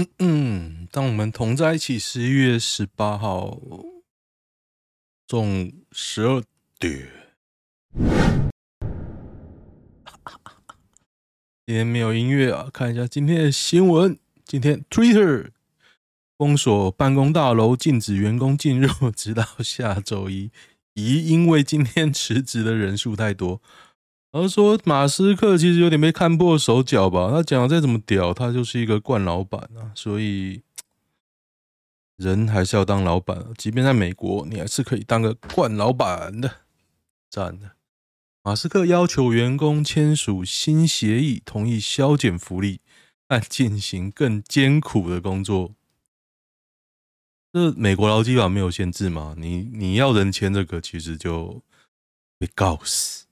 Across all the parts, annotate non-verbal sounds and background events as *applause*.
嗯嗯，当我们同在一起，十一月十八号中午十二点。今天没有音乐啊，看一下今天的新闻。今天 Twitter 封锁办公大楼，禁止员工进入，直到下周一。咦因为今天辞职的人数太多。而说马斯克其实有点被看破手脚吧？他讲再怎么屌，他就是一个惯老板啊。所以人还是要当老板，即便在美国，你还是可以当个惯老板的。赞的。马斯克要求员工签署新协议，同意削减福利，但进行更艰苦的工作。这美国劳基法没有限制吗？你你要人签这个，其实就被告死。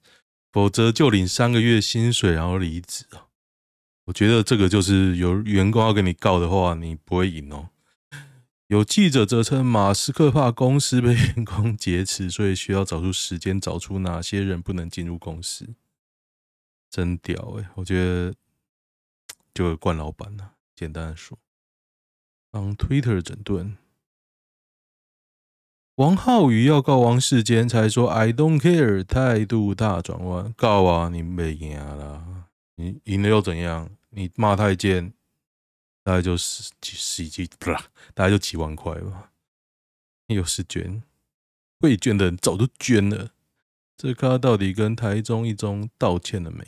否则就领三个月薪水，然后离职啊！我觉得这个就是有员工要跟你告的话，你不会赢哦。有记者则称，马斯克怕公司被员工劫持，所以需要找出时间，找出哪些人不能进入公司。真屌诶，我觉得就惯老板了。简单的说，当 Twitter 整顿。王浩宇要告王世坚，才说 I don't care，态度大转弯。告啊，你没赢啦，你赢了又怎样？你骂太监，大概就十几十几不啦，大概就几万块吧。又是捐，会捐的人早就捐了。这咖到底跟台中一中道歉了没？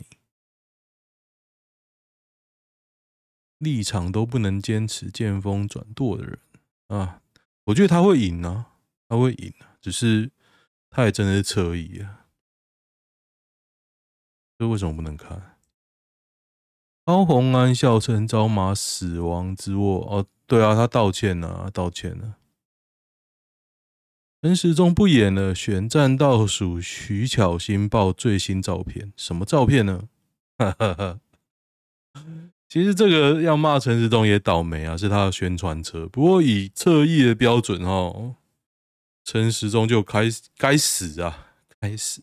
立场都不能坚持，见风转舵的人啊，我觉得他会赢啊。他会赢，只是他也真的是侧翼啊！这为什么不能看？高虹安笑称招马死亡之握哦，对啊，他道歉了，道歉了。陈时中不演了，选战倒数，徐巧芯爆最新照片，什么照片呢？*laughs* 其实这个要骂陈时中也倒霉啊，是他的宣传车。不过以侧翼的标准哦。陈时中就开该死啊，该死！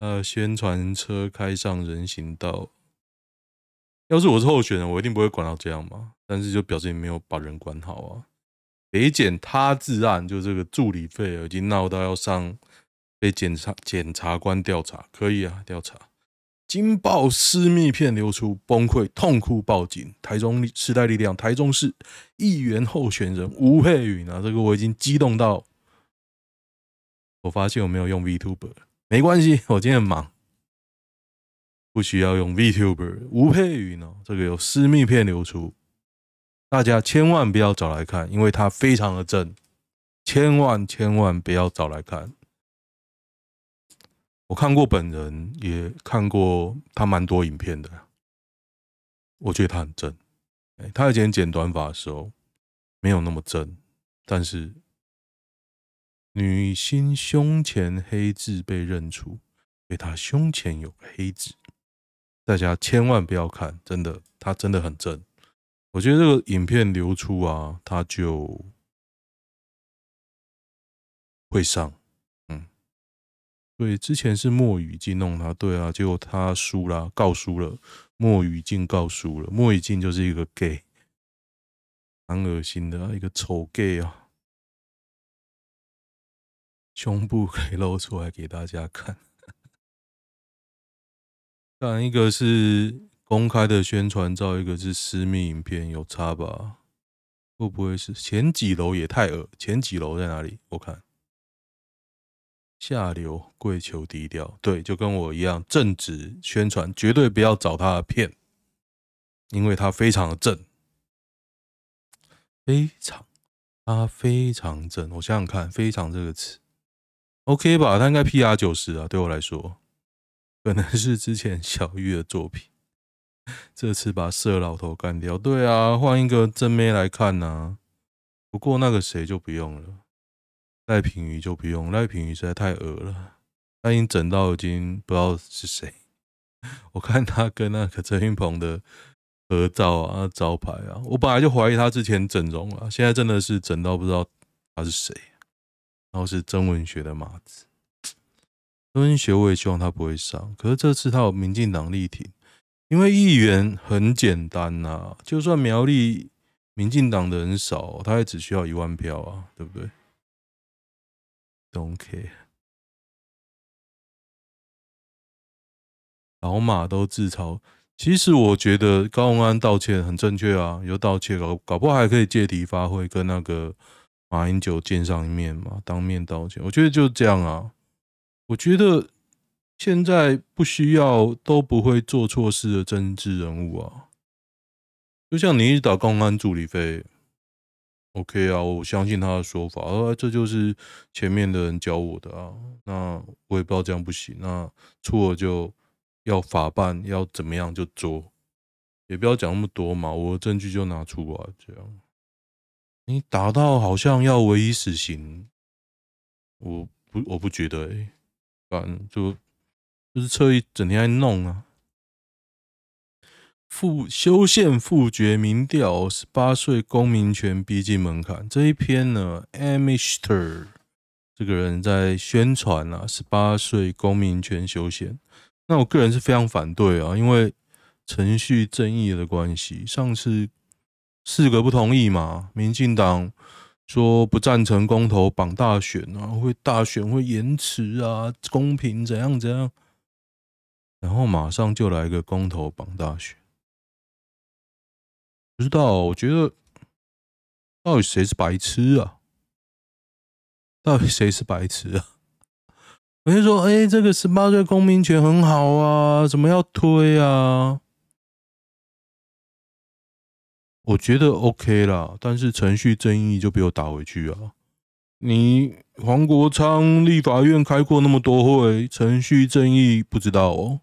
呃，宣传车开上人行道，要是我是候选人，我一定不会管到这样嘛。但是就表示你没有把人管好啊。北检他治案，就这个助理费已经闹到要上被检察检察官调查，可以啊，调查。惊爆私密片流出，崩溃痛哭报警。台中时代力量台中市议员候选人吴沛芸啊，这个我已经激动到。我发现我没有用 VTuber，没关系，我今天很忙，不需要用 VTuber。吴沛芸哦，这个有私密片流出，大家千万不要找来看，因为他非常的正，千万千万不要找来看。我看过本人，也看过他蛮多影片的，我觉得他很正。他以前剪短发的时候没有那么正，但是。女星胸前黑痣被认出，因为她胸前有黑痣，大家千万不要看，真的，她真的很正。我觉得这个影片流出啊，她就会上，嗯，对之前是莫雨静弄她，对啊，结果她输了，告输了，莫雨静告输了，莫雨静就是一个 gay，蛮恶心的啊，一个丑 gay 啊。胸部可以露出来给大家看，当然一个是公开的宣传照，一个是私密影片，有差吧？会不会是前几楼也太恶？前几楼在哪里？我看下流，跪求低调。对，就跟我一样，正直宣传，绝对不要找他的片，因为他非常的正，非常，他非常正。我想想看，非常这个词。OK 吧，他应该 PR 九十啊，对我来说，可能是之前小玉的作品，这次把色老头干掉，对啊，换一个正妹来看呐、不过那个谁就不用了，赖品妤就不用，赖品妤实在太恶了，他已经整到已经不知道是谁。*laughs* 我看他跟那个陈云鹏的合照啊，招牌啊，我本来就怀疑他之前整容了，现在真的是整到不知道他是谁。然后是曾文学的马子，曾文学我也希望他不会上，可是这次他有民进党力挺，因为议员很简单呐、啊，就算苗栗民进党的人少，他也只需要一万票啊，对不对？Don't care。老马都自嘲，其实我觉得高虹安道歉很正确啊，有道歉搞搞不好还可以借题发挥，跟那个马英九见上一面嘛，当面道歉。我觉得就这样啊，我觉得现在不需要都不会做错事的政治人物啊，就像你一直打公安助理费，OK 啊，我相信他的说法，而这就是前面的人教我的啊，那我也不知道这样不行，那错了就。要法办要怎么样就做，也不要讲那么多嘛。我的证据就拿出来，这样。你打到好像要唯一死刑，我不我不觉得哎、反正就就是侧翼整天在弄啊。复修宪复决民调，十八岁公民权逼近门槛。这一篇呢，Amister 这个人在宣传啊，十八岁公民权修宪。那我个人是非常反对啊，因为程序正义的关系。上次四个不同意嘛，民进党说不赞成公投绑大选啊，会大选会延迟啊，公平怎样怎样，然后马上就来个公投绑大选。不知道，我觉得到底谁是白痴啊？到底谁是白痴啊？我就说，哎、欸，这个十八岁公民权很好啊，怎么要推啊？我觉得 OK 啦，但是程序正义就被我打回去啊！你黄国昌立法院开过那么多会，程序正义不知道哦？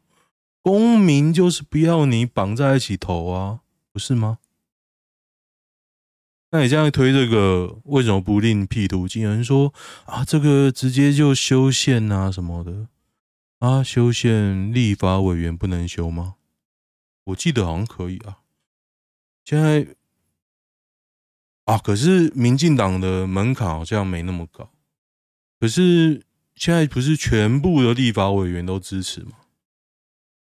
公民就是不要你绑在一起投啊，不是吗？那你这样推这个，为什么不另辟途径？有人说啊，这个直接就修宪啊什么的啊，修宪立法委员不能修吗？我记得好像可以啊。现在啊，可是民进党的门槛好像没那么高。可是现在不是全部的立法委员都支持吗？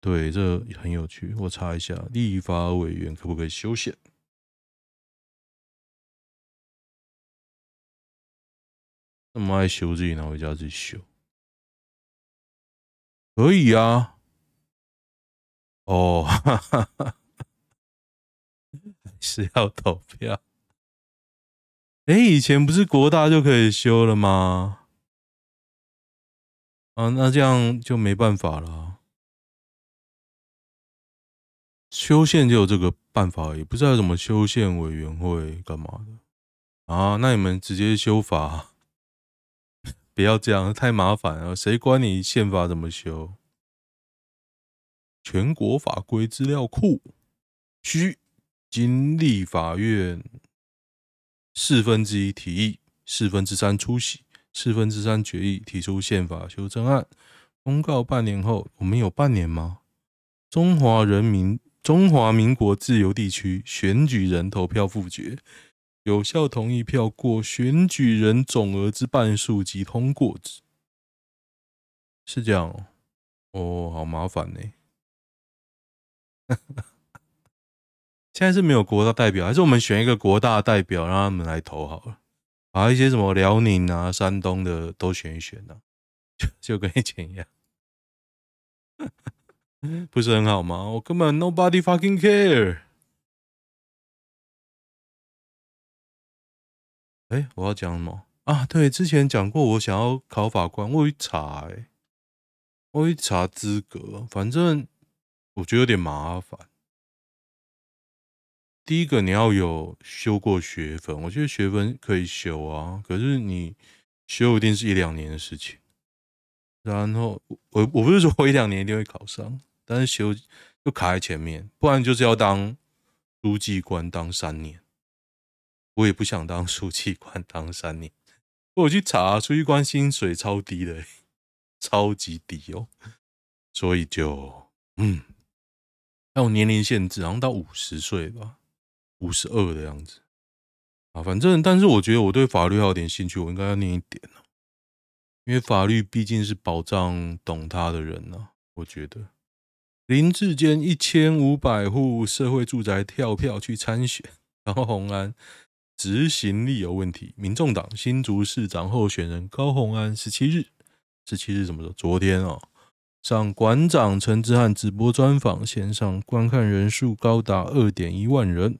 对，这很有趣。我查一下，立法委员可不可以修宪？那么爱修自己拿回家自己修，可以啊。哦，哈哈哈，还是要投票。哎，以前不是国大就可以修了吗？啊，那这样就没办法了。修宪就有这个办法，也不知道怎么修宪委员会干嘛的啊？那你们直接修法。不要这样，太麻烦了。谁管你宪法怎么修？全国法规资料库需经立法院四分之一提议，四分之三出席，四分之三决议，提出宪法修正案，公告半年后，我们有半年吗？中华人民中华民国自由地区选举人投票复决。有效同意票过选举人总额之半数即通过之，是这样哦。哦，好麻烦呢。现在是没有国大代表，还是我们选一个国大代表，让他们来投好了，把一些什么辽宁啊、山东的都选一选呢？就 *laughs* 就跟以前一样，*laughs* 不是很好吗？我根本 nobody fucking care。哎，我要讲什么啊？对，之前讲过，我想要考法官，我一查，哎，我一查资格，反正我觉得有点麻烦。第一个，你要有修过学分，我觉得学分可以修啊，可是你修一定是一两年的事情。然后我我不是说我一两年一定会考上，但是修就卡在前面，不然就是要当书记官当三年。我也不想当书记官当三年，我去查书记官薪水超低的，*laughs* 超级低哦，所以就嗯，还有年龄限制，好像到五十岁吧，五十二的样子啊。反正，但是我觉得我对法律还有点兴趣，我应该要念一点，因为法律毕竟是保障懂它的人呢。我觉得林志坚一千五百户社会住宅跳票去参选。高虹安执行力有问题。民众党新竹市长候选人高虹安十七日，十七日什么时候？昨天哦，上馆长陈志汉直播专访，线上观看人数高达二点一万人，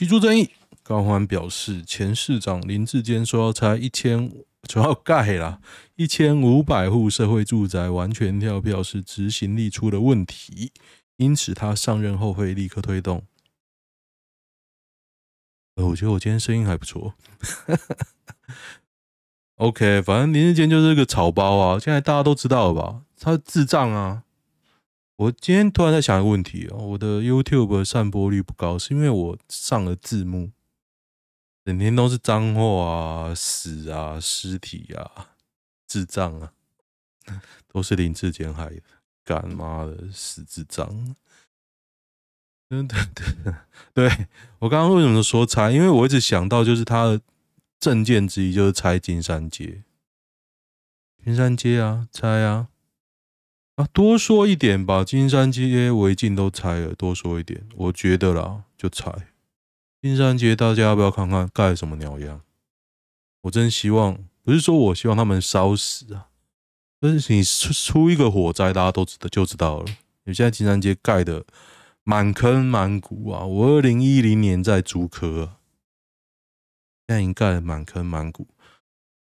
提出争议。高欢表示，前市长林志坚说要拆一千，说要盖啦一千五百户社会住宅，完全跳票是执行力出了问题，因此他上任后会立刻推动。呃，我觉得我今天声音还不错。*laughs* OK，反正林志坚就是个草包啊，现在大家都知道了吧？他智障啊！我今天突然在想一个问题啊，我的 YouTube 散播率不高，是因为我上了字幕。整天都是脏话啊、死啊、尸体啊、智障啊，*laughs* 都是林志坚害的，干妈的死智障！对 *laughs* 对对，对我刚刚为什么说拆？因为我一直想到，就是他的政见之一就是拆金山街，金山街啊，拆啊多说一点，把金山街违禁都拆了，多说一点，我觉得啦，就拆。金山街，大家要不要看看盖什么鸟样？我真希望，不是说我希望他们烧死啊，但是你出出一个火灾，大家都知道就知道了。你现在金山街盖的满坑满谷啊！我二零一零年在竹科啊，现在已经盖的满坑满谷。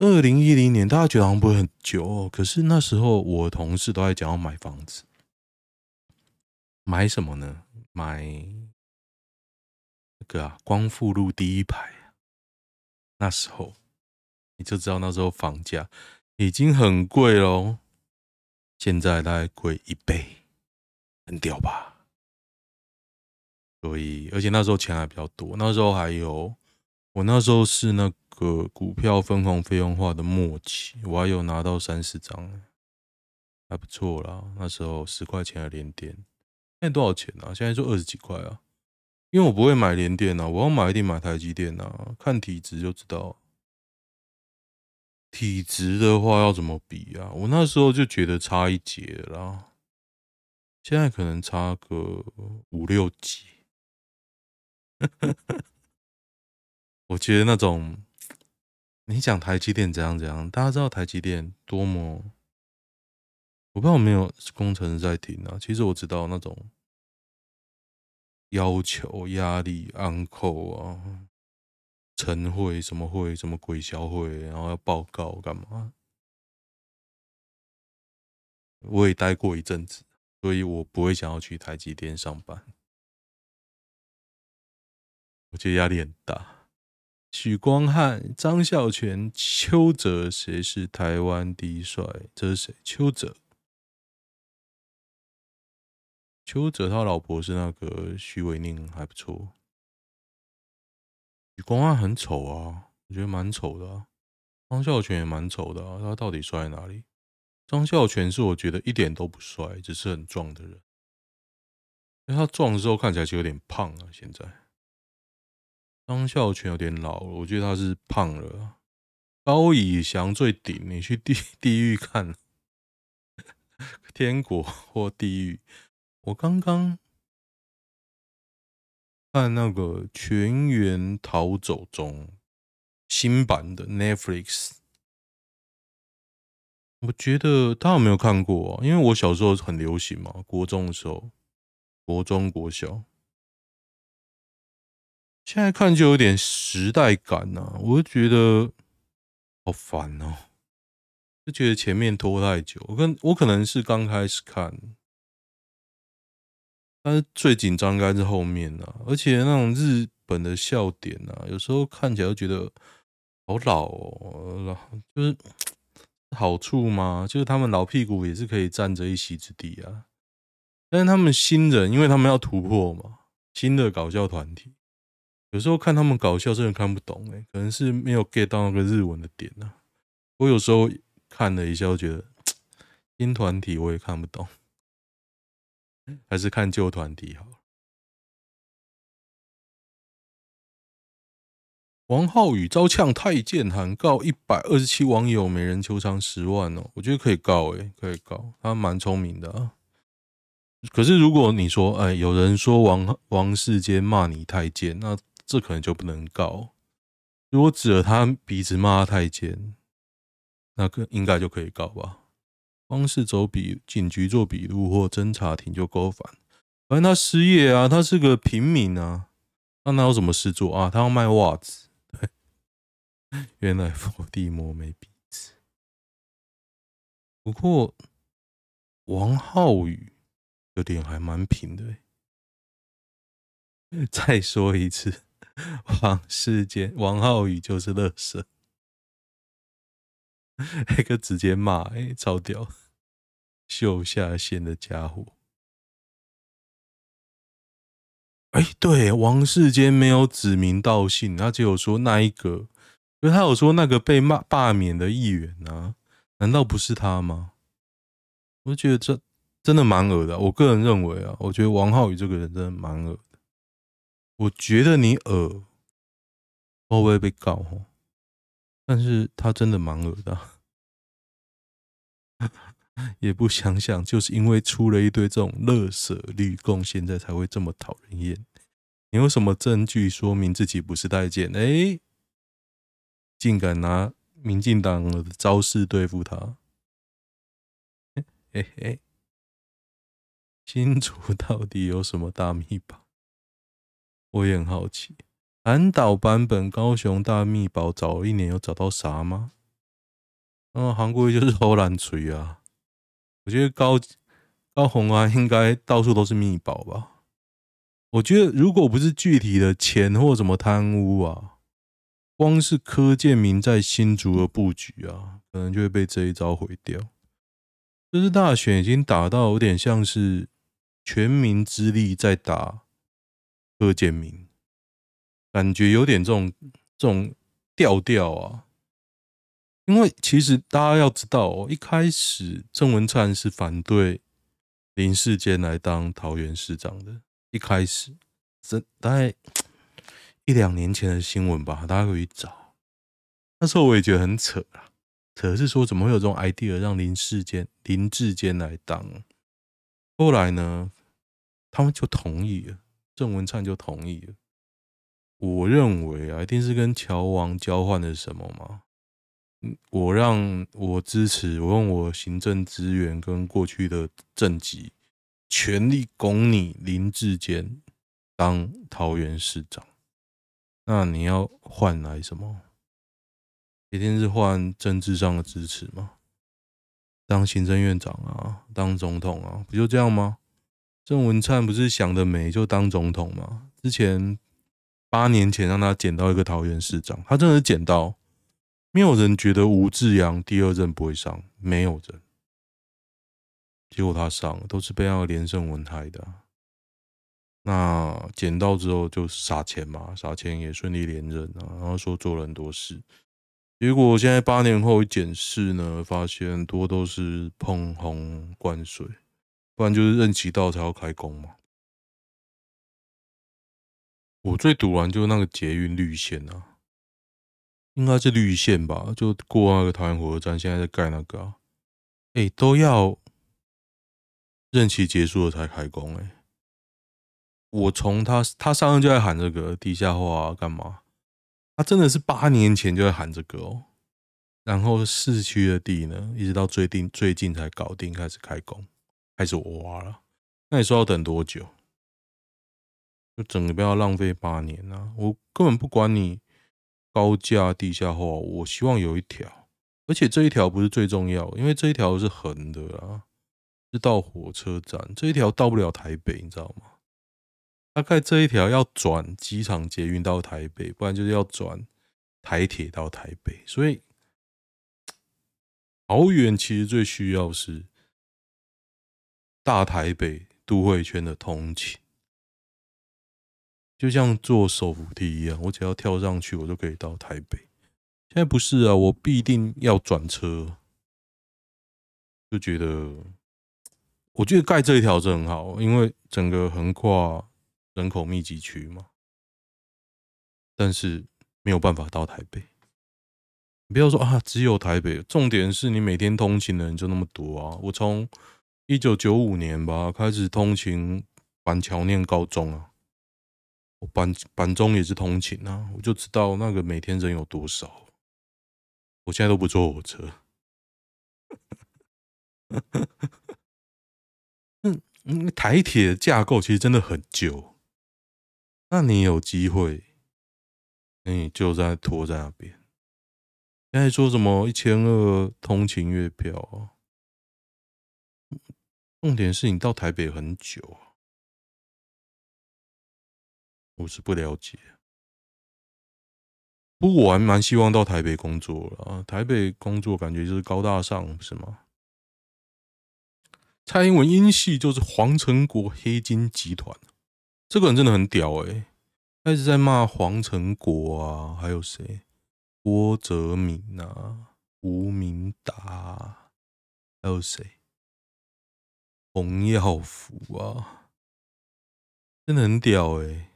二零一零年大家觉得好像不会很久哦，可是那时候我同事都在讲要买房子，买什么呢？买。个啊，光复路第一排，那时候你就知道那时候房价已经很贵喽，现在大概贵一倍，很屌吧？所以，而且那时候钱还比较多，那时候还有，我那时候是那个股票分红费用化的末期，我还有拿到三十张，还不错啦。那时候十块钱的连电，现在多少钱啊？现在就二十几块啊。因为我不会买连电啊，我要买一定买台积电啊，看体质就知道。体质的话要怎么比啊？我那时候就觉得差一截啦，现在可能差个五六级。*laughs* 我觉得那种，你讲台积电怎样怎样，大家知道台积电多么？我不知道有没有工程师在听啊。其实我知道那种。要求、压力、uncle 啊，晨会什么会，什么鬼小会，然后要报告干嘛？我也待过一阵子，所以我不会想要去台积电上班。我觉得压力很大。许光汉、张孝全、邱泽，谁是台湾第一帅？这是谁？邱泽。邱泽他老婆是那个许玮宁，还不错。许光汉很丑啊，我觉得蛮丑的啊。张孝全也蛮丑的啊，他到底帅在哪里？张孝全是我觉得一点都不帅，只是很壮的人。因为他壮的时候看起来就有点胖啊。现在张孝全有点老了，我觉得他是胖了。高以翔最顶，你去地地狱看，天国或地狱。我刚刚看那个《全员逃走中》新版的 Netflix，我觉得他有没有看过啊？因为我小时候很流行嘛，国中的时候，国中、国小，现在看就有点时代感呐、啊，我就觉得好烦哦，就觉得前面拖太久。我跟我可能是刚开始看。但是最紧张应该是后面啊，而且那种日本的笑点啊，有时候看起来就觉得好老哦，老就是 *tsk* 好处嘛，就是他们老屁股也是可以占着一席之地啊。但是他们新人，因为他们要突破嘛，新的搞笑团体，有时候看他们搞笑真的看不懂哎，可能是没有 get 到那个日文的点啊。我有时候看了一下，我觉得 *tsk* 新团体我也看不懂。还是看旧团体好。王浩宇遭呛太监，喊告一百二十七网友，每人求偿十万哦。我觉得可以告，诶，可以告。他蛮聪明的啊。可是如果你说，哎，有人说王王世坚骂你太监，那这可能就不能告。如果指着他鼻子骂他太监，那个应该就可以告吧？光是走笔警局做笔录或侦查庭就够烦。反正他失业啊，他是个平民啊，那哪有什么事做啊？他要卖袜子。对，*laughs* 原来伏地魔没鼻子。不过王浩宇的脸还蛮平的。*laughs* 再说一次，*laughs* 王世坚、王浩宇就是乐色。*laughs* 那个直接骂，哎、超屌，秀下限的家伙。哎、对，王世坚没有指名道姓，他只有说那一个，因为他有说那个被骂罢免的议员啊，难道不是他吗？我觉得这真的蛮恶的。我个人认为啊，我觉得王浩宇这个人真的蛮恶。我觉得你恶会不会被告？但是他真的蛮恶的。*laughs* 也不想想，就是因为出了一堆这种垃圾绿共，现在才会这么讨人厌。你有什么证据说明自己不是太监？哎，竟敢拿民进党的招式对付他？嘿 *laughs* 嘿，新竹到底有什么大秘宝？我也很好奇。韩岛版本高雄大秘宝找了一年，有找到啥吗？嗯，韩国就是偷懒锤啊。我觉得高高虹安应该到处都是秘宝吧？我觉得如果不是具体的钱或什么贪污啊，光是柯建铭在新竹的布局啊，可能就会被这一招毁掉。这次大选已经打到有点像是全民之力在打柯建铭，感觉有点这种这种调调啊。因为其实大家要知道哦，一开始郑文灿是反对林世坚来当桃园市长的。一开始，这大概一两年前的新闻吧，大家可以找。那时候我也觉得很扯啊，扯是说怎么会有这种 idea 让林世坚林志坚来当？后来呢，他们就同意了，郑文灿就同意了。我认为啊，一定是跟乔王交换了什么嘛。我让我支持，我用我行政资源跟过去的政绩，全力拱你林志坚当桃园市长。那你要换来什么？一定是换政治上的支持吗？当行政院长啊，当总统啊，不就这样吗？郑文灿不是想得美就当总统吗？之前八年前让他捡到一个桃园市长，他真的是捡到。没有人觉得吴志扬第二任不会上，没有人。结果他上了，都是被那个连胜文害的。那捡到之后就撒钱嘛，撒钱也顺利连任啊，然后说做了很多事。结果现在八年后一检视呢，发现多都是碰红灌水，不然就是任期到才要开工嘛。我最堵完就是那个捷运绿线啊。应该是绿线吧，就过那个桃园火车站，现在在盖那个、啊，哎、都要任期结束了才开工、欸，哎，我从他他上任就在喊这个地下化干嘛？他真的是八年前就在喊这个哦，然后市区的地呢，一直到最近最近才搞定，开始开工，开始挖了，那你说要等多久？就整个不要浪费八年啊！我根本不管你。高架地下化，我希望有一条，而且这一条不是最重要，因为这一条是横的啊，是到火车站，这一条到不了台北，你知道吗？大概这一条要转机场捷运到台北，不然就是要转台铁到台北，所以 *tsk* 桃园其实最需要是大台北都会圈的通勤。就像坐手扶梯一样，我只要跳上去，我就可以到台北。现在不是啊，我必定要转车。就觉得，我觉得盖这一条是很好，因为整个横跨人口密集区嘛。但是没有办法到台北。你不要说啊，只有台北。重点是你每天通勤的人就那么多啊。我从一九九五年吧开始通勤板桥念高中啊。我板板中也是通勤啊，我就知道那个每天人有多少。我现在都不坐火车。*laughs* 嗯嗯，台铁的架构其实真的很旧。那你有机会，那你就在拖在那边。现在说什么一千二通勤月票啊？重点是你到台北很久啊，我是不了解。不过我还蛮希望到台北工作了啊，台北工作感觉就是高大上，是吗？蔡英文英系就是黄成国黑金集团，这个人真的很屌诶、他一直在骂黄成国啊，还有谁？郭哲敏啊，吴明达，还有谁？洪耀福啊，真的很屌诶、欸。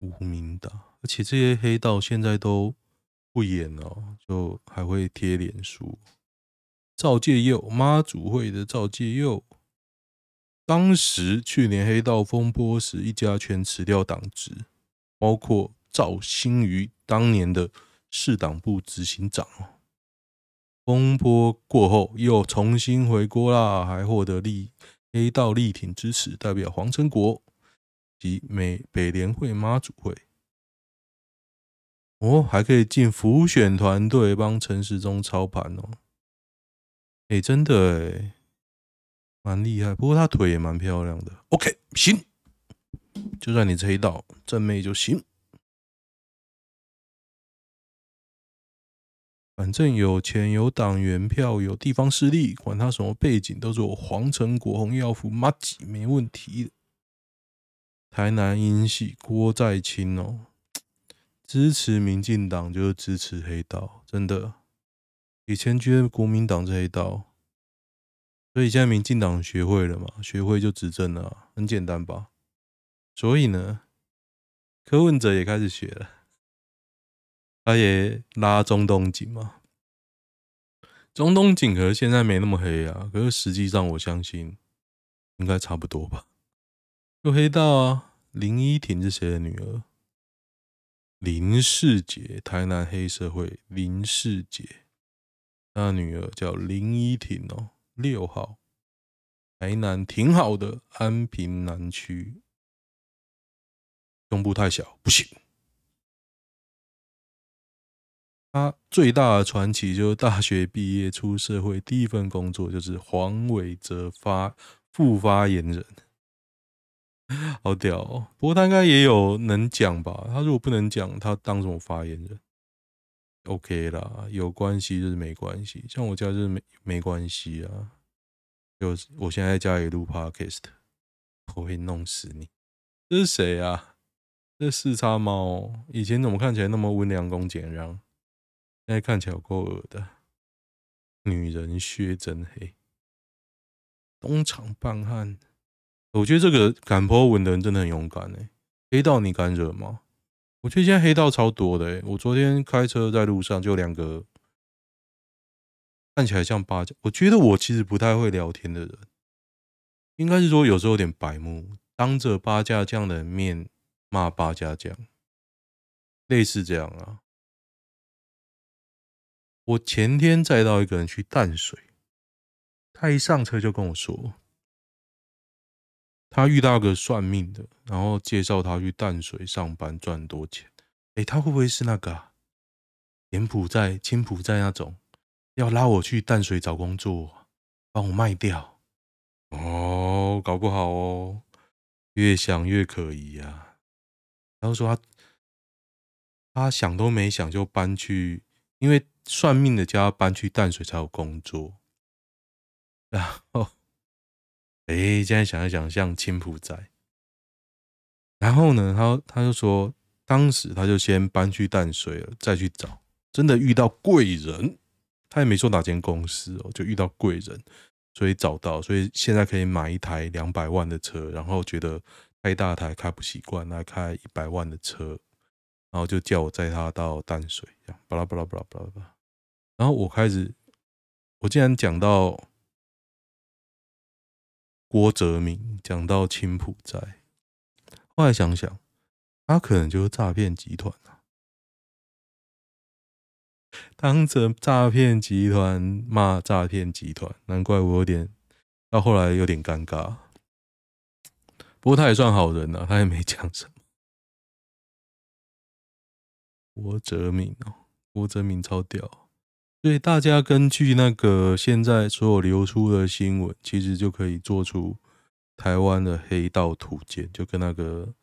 吴明达，而且这些黑道现在都不演了，就还会贴脸书。赵介佑，妈祖会的赵介佑，当时去年黑道风波时，一家全辞掉党职，包括赵新瑜当年的市党部执行长。风波过后又重新回锅啦，还获得力黑道力挺支持，代表黄成国及美北联会妈祖会。哦，还可以进浮选团队帮陈时中操盘哦。哎、真的哎，蛮厉害。不过他腿也蛮漂亮的。OK，行，就算你是黑道正妹就行。反正有钱、有党员票、有地方势力，管他什么背景，都是我皇城国、洪耀福、麻吉没问题的。台南英系郭在清哦，支持民进党就是支持黑道，真的。以前觉得国民党是黑道，所以现在民进党学会了嘛？学会就执政了，很简单吧？所以呢，柯文哲也开始学了，他也拉中东锦嘛。中东锦可是现在没那么黑啊，可是实际上我相信应该差不多吧。有黑道啊，林依婷是谁的女儿？林世杰，台南黑社会林世杰。他女儿叫林依婷哦，六号，台南挺好的，安平南区，胸部太小不行。他最大的传奇就是大学毕业出社会，第一份工作就是黄伟哲发副发言人，好屌哦！不过他应该也有能讲吧？他如果不能讲，他当什么发言人？OK 啦，有关系就是没关系，像我家就是没没关系啊。就我现在在家里录 Podcast，我会弄死你。这是谁啊？这四叉猫，以前怎么看起来那么温良恭俭让，现在看起来够恶的。女人血真黑，东厂办案。我觉得这个敢 po 文的人真的很勇敢哎，黑道你敢惹吗？我觉得现在黑道超多的欸，我昨天开车在路上就两个看起来像八家。我觉得我其实不太会聊天的人，应该是说有时候有点白目，当着八家将的面骂八家将，类似这样啊。我前天载到一个人去淡水，他一上车就跟我说。他遇到个算命的，然后介绍他去淡水上班赚多钱。哎，他会不会是那个柬埔寨、柬埔寨那种要拉我去淡水找工作，帮我卖掉？哦，搞不好哦，越想越可疑呀。然后说他他想都没想就搬去，因为算命的就要搬去淡水才有工作，然后。哎，现在想一想，像青埔仔。然后呢，他他就说，当时他就先搬去淡水了，再去找，真的遇到贵人。他也没说哪间公司哦，就遇到贵人，所以找到，所以现在可以买一台两百万的车，然后觉得开大台开不习惯，来开一百万的车，然后就叫我载他到淡水，这样巴拉巴拉巴拉巴拉巴拉。然后我开始，我竟然讲到。郭哲明讲到青埔寨，后来想想，他可能就是诈骗集团啊。当着诈骗集团骂诈骗集团，难怪我有点到后来有点尴尬。不过他也算好人啊，他也没讲什么。郭哲明哦，郭哲明超屌，所以大家根据那个现在所有流出的新闻，其实就可以做出台湾的黑道图鉴，就跟那个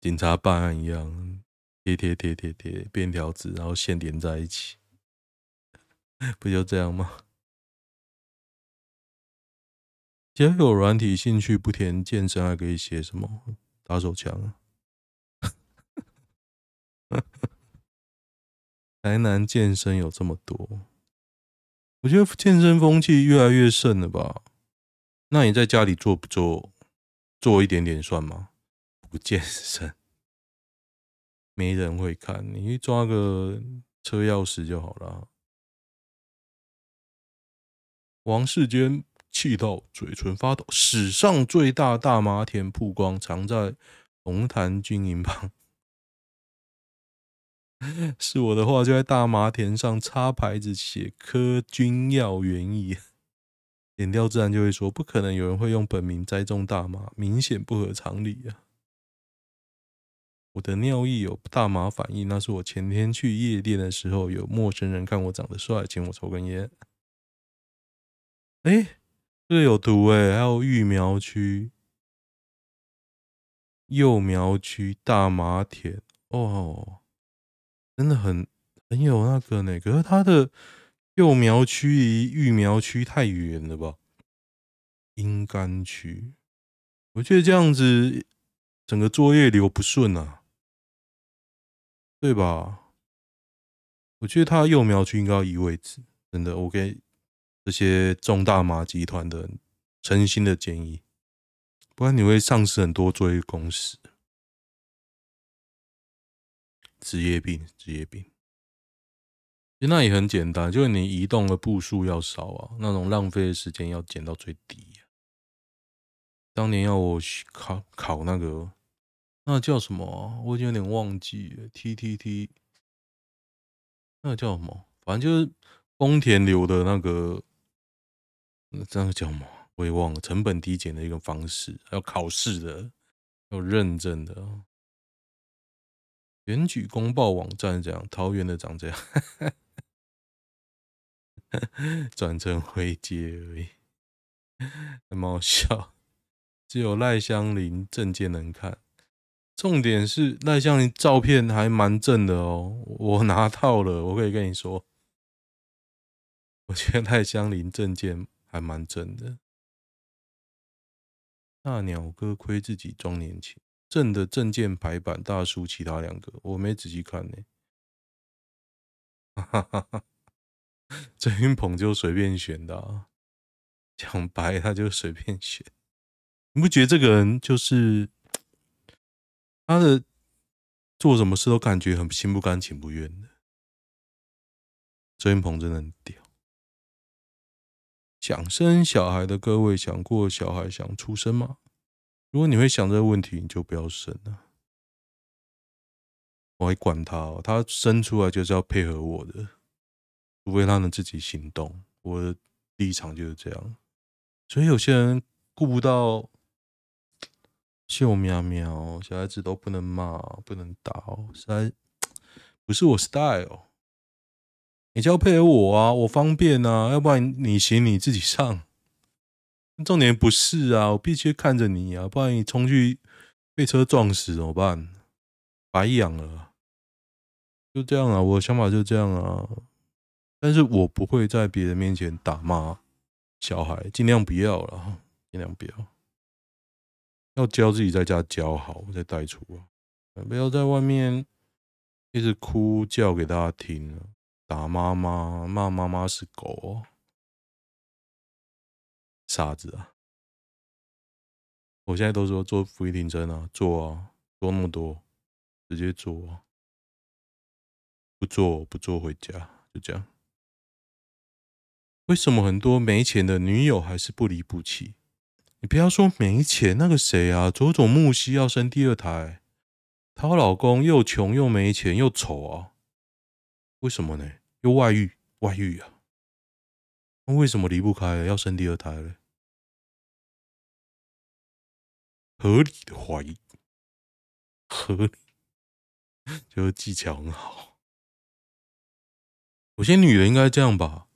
警察办案一样，贴贴贴贴贴，便条纸，然后线连在一起。*laughs* 不就这样吗？交友软体兴趣不填健身，还可以写什么？打手枪啊！*laughs* 台南健身有这么多，我觉得健身风气越来越盛了吧？那你在家里做不做？做一点点算吗？不健身，没人会看，你去抓个车钥匙就好了。王世坚气到嘴唇发抖，史上最大大麻田曝光，藏在龙潭军营旁。*laughs* 是我的话，就在大麻田上插牌子，写科军药原液。点掉自然就会说，不可能有人会用本名栽种大麻，明显不合常理啊！我的尿液有大麻反应，那是我前天去夜店的时候，有陌生人看我长得帅，请我抽根烟。哎，这个有毒哎，还有育苗区、幼苗区、大麻田哦，真的很很有那个呢。可是它的幼苗区离育苗区太远了吧？阴干区，我觉得这样子整个作业流不顺啊，对吧？我觉得它幼苗区应该要移位置，真的，OK。这些重大麻集团的诚心的建议，不然你会丧失很多作业工时。职业病，职业病。那也很简单，就是你移动的步数要少啊，那种浪费的时间要减到最低。当年要我考考那个，那叫什么？我已经有点忘记了。T T T，那个叫什么？反正就是丰田流的那个。那这样叫什么？我也忘了。成本递减的一个方式，还有考试的，要认证的。选举公报网站这样，桃园的长这样，*laughs* 转成灰阶而已，很好笑。只有赖香林证件能看，重点是赖香林照片还蛮正的哦，我拿到了，我可以跟你说，我觉得赖香林证件。还蛮正的，大鸟哥亏自己装年轻，正的证件排版大输其他两个，我没仔细看呢。*laughs* 郑云鹏就随便选的啊，讲白他就随便选，你不觉得这个人就是他的做什么事都感觉很心不甘情不愿的？郑云鹏真的很屌。想生小孩的各位，想过小孩想出生吗？如果你会想这个问题，你就不要生了。我还管他哦，他生出来就是要配合我的，除非他能自己行动。我的立场就是这样。所以有些人顾不到秀喵喵，小孩子都不能骂，不能打哦，实在不是我 style。你就要配合我啊，我方便啊，要不然你行你自己上。重点不是啊，我必须看着你啊，不然你冲去被车撞死怎么办？白养了。就这样啊，我的想法就这样啊。但是我不会在别人面前打骂小孩，尽量不要了，尽量不要。要教自己在家教好，再带出啊，不要在外面一直哭叫给大家听了。打妈妈，骂妈妈是狗，傻子啊！我现在都说做伏地挺真啊，做啊，做那么多，直接做啊，不做不做回家，就这样。为什么很多没钱的女友还是不离不弃？你不要说没钱，那个谁啊，佐佐木希要生第二胎，她老公又穷又没钱又丑啊，为什么呢？又外遇，外遇啊？那为什么离不开要生第二胎呢？合理的怀疑，合理，*laughs* 就是技巧很好。有些女人应该这样吧？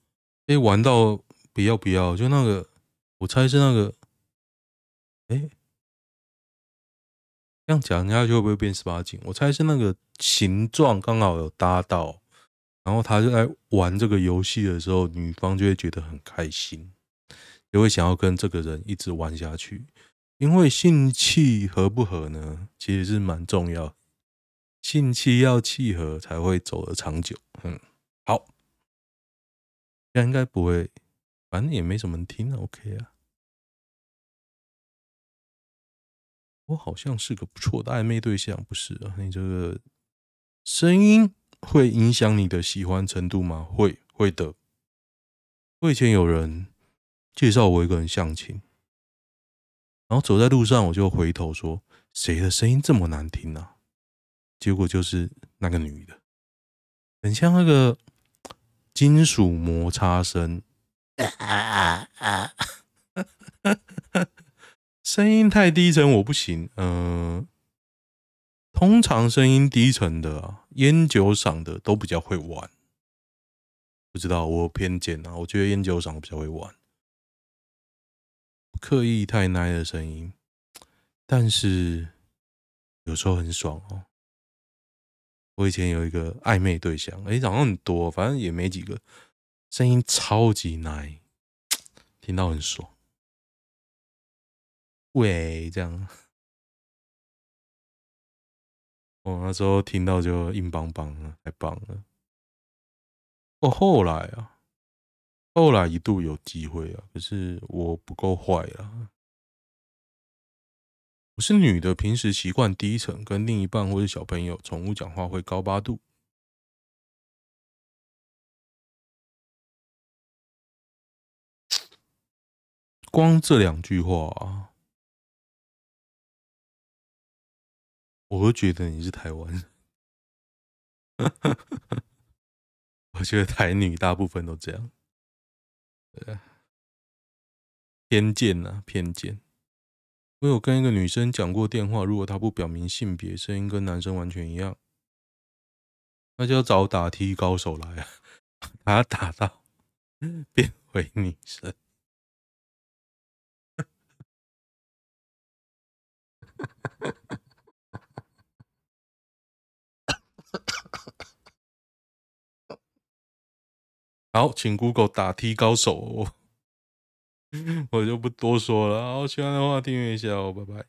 哎，玩到不要不要，就那个，我猜是那个，哎，这样讲人家就会不会变十八禁？我猜是那个形状刚好有搭到，然后他就在玩这个游戏的时候，女方就会觉得很开心，就会想要跟这个人一直玩下去。因为性气合不合呢，其实是蛮重要，性气要契合才会走得长久。嗯，好，这样应该不会，反正也没什么人听，OK 啊。我好像是个不错的暧昧对象，不是啊？你这个声音会影响你的喜欢程度吗？会，会的。我以前有人介绍我一个人相亲。然后走在路上，我就回头说：“谁的声音这么难听呢？”结果就是那个女的，很像那个金属摩擦声，*laughs* 声音太低沉，我不行。嗯，通常声音低沉的、烟酒嗓的都比较会玩。不知道我偏见啊，我觉得烟酒嗓比较会玩。刻意太奶的声音，但是有时候很爽哦。我以前有一个暧昧对象，哎，好像很多，反正也没几个，声音超级奶，听到很爽。喂，这样，我那时候听到就硬邦邦了，太棒了。哦，后来啊。后来一度有机会啊，可是我不够坏啊。我是女的，平时习惯低沉，跟另一半或者小朋友、宠物讲话会高八度。光这两句话啊，我都觉得你是台湾人。*laughs* 我觉得台女大部分都这样。偏见啊，偏见。我有跟一个女生讲过电话，如果她不表明性别，声音跟男生完全一样，那就要找打 T 高手来啊，*laughs* 把她打到 *laughs* 变回女生。*laughs* 好，请 Google 打 T 高手，*laughs* 我就不多说了。好，喜欢的话订阅一下哦，拜拜。